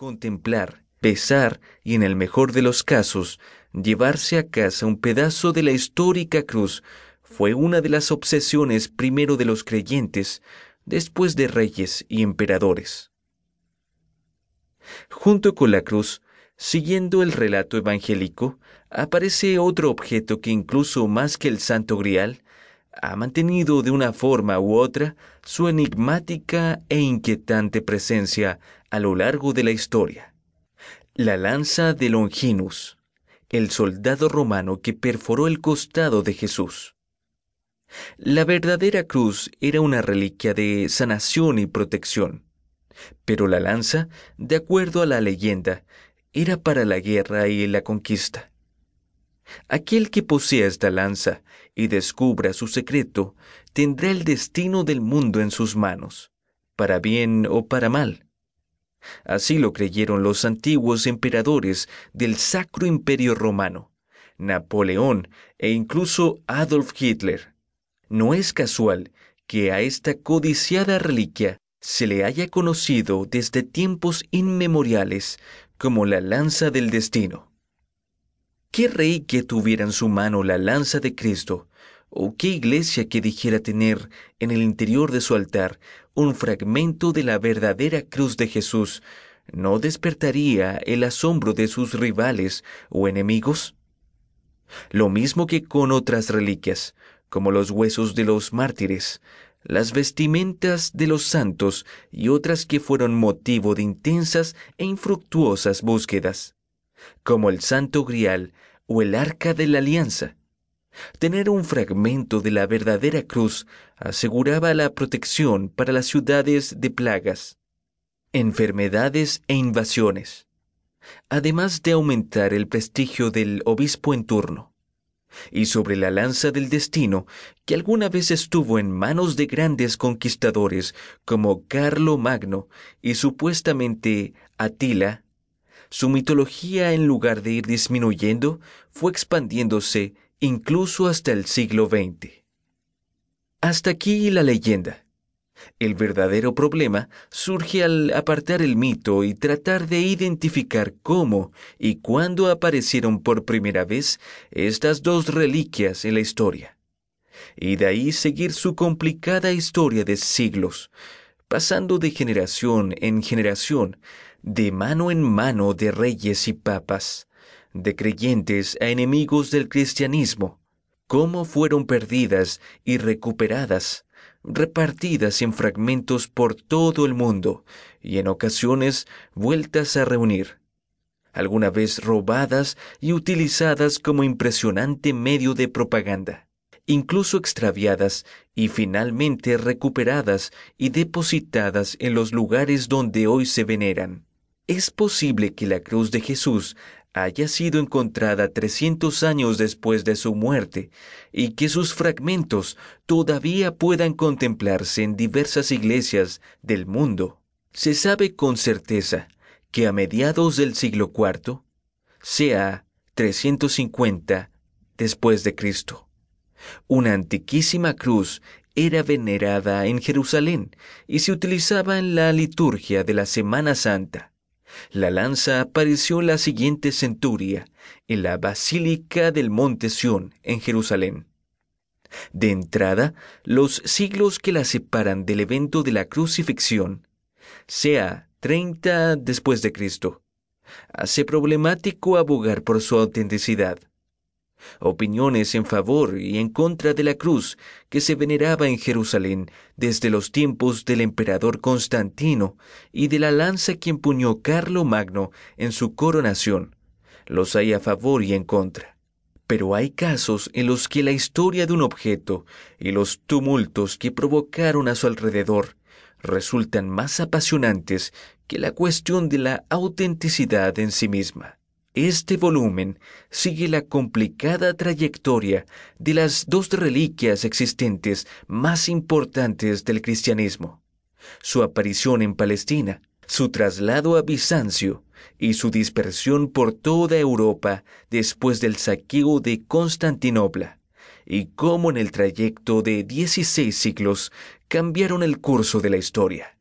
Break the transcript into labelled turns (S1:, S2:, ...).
S1: contemplar, pesar y en el mejor de los casos, llevarse a casa un pedazo de la histórica cruz fue una de las obsesiones primero de los creyentes, después de reyes y emperadores. Junto con la cruz, siguiendo el relato evangélico, aparece otro objeto que incluso más que el Santo Grial, ha mantenido de una forma u otra su enigmática e inquietante presencia a lo largo de la historia. La lanza de Longinus, el soldado romano que perforó el costado de Jesús. La verdadera cruz era una reliquia de sanación y protección, pero la lanza, de acuerdo a la leyenda, era para la guerra y la conquista. Aquel que posea esta lanza y descubra su secreto tendrá el destino del mundo en sus manos, para bien o para mal. Así lo creyeron los antiguos emperadores del Sacro Imperio Romano, Napoleón e incluso Adolf Hitler. No es casual que a esta codiciada reliquia se le haya conocido desde tiempos inmemoriales como la lanza del destino. ¿Qué rey que tuviera en su mano la lanza de Cristo, o qué iglesia que dijera tener en el interior de su altar un fragmento de la verdadera cruz de Jesús, no despertaría el asombro de sus rivales o enemigos? Lo mismo que con otras reliquias, como los huesos de los mártires, las vestimentas de los santos y otras que fueron motivo de intensas e infructuosas búsquedas como el Santo Grial o el Arca de la Alianza. Tener un fragmento de la verdadera cruz aseguraba la protección para las ciudades de plagas, enfermedades e invasiones, además de aumentar el prestigio del obispo en turno. Y sobre la lanza del destino, que alguna vez estuvo en manos de grandes conquistadores como Carlo Magno y supuestamente Atila, su mitología en lugar de ir disminuyendo, fue expandiéndose incluso hasta el siglo XX. Hasta aquí la leyenda. El verdadero problema surge al apartar el mito y tratar de identificar cómo y cuándo aparecieron por primera vez estas dos reliquias en la historia. Y de ahí seguir su complicada historia de siglos, pasando de generación en generación, de mano en mano de reyes y papas, de creyentes a enemigos del cristianismo, cómo fueron perdidas y recuperadas, repartidas en fragmentos por todo el mundo y en ocasiones vueltas a reunir, alguna vez robadas y utilizadas como impresionante medio de propaganda. Incluso extraviadas y finalmente recuperadas y depositadas en los lugares donde hoy se veneran. Es posible que la cruz de Jesús haya sido encontrada 300 años después de su muerte y que sus fragmentos todavía puedan contemplarse en diversas iglesias del mundo. Se sabe con certeza que a mediados del siglo IV, sea 350 después de Cristo, una antiquísima cruz era venerada en Jerusalén y se utilizaba en la liturgia de la Semana Santa. La lanza apareció la siguiente centuria en la Basílica del Monte Sión, en Jerusalén. De entrada, los siglos que la separan del evento de la crucifixión, sea 30 después de Cristo, hace problemático abogar por su autenticidad opiniones en favor y en contra de la cruz que se veneraba en Jerusalén desde los tiempos del emperador Constantino y de la lanza que empuñó Carlo Magno en su coronación. Los hay a favor y en contra. Pero hay casos en los que la historia de un objeto y los tumultos que provocaron a su alrededor resultan más apasionantes que la cuestión de la autenticidad en sí misma. Este volumen sigue la complicada trayectoria de las dos reliquias existentes más importantes del cristianismo, su aparición en Palestina, su traslado a Bizancio y su dispersión por toda Europa después del saqueo de Constantinopla, y cómo en el trayecto de 16 siglos cambiaron el curso de la historia.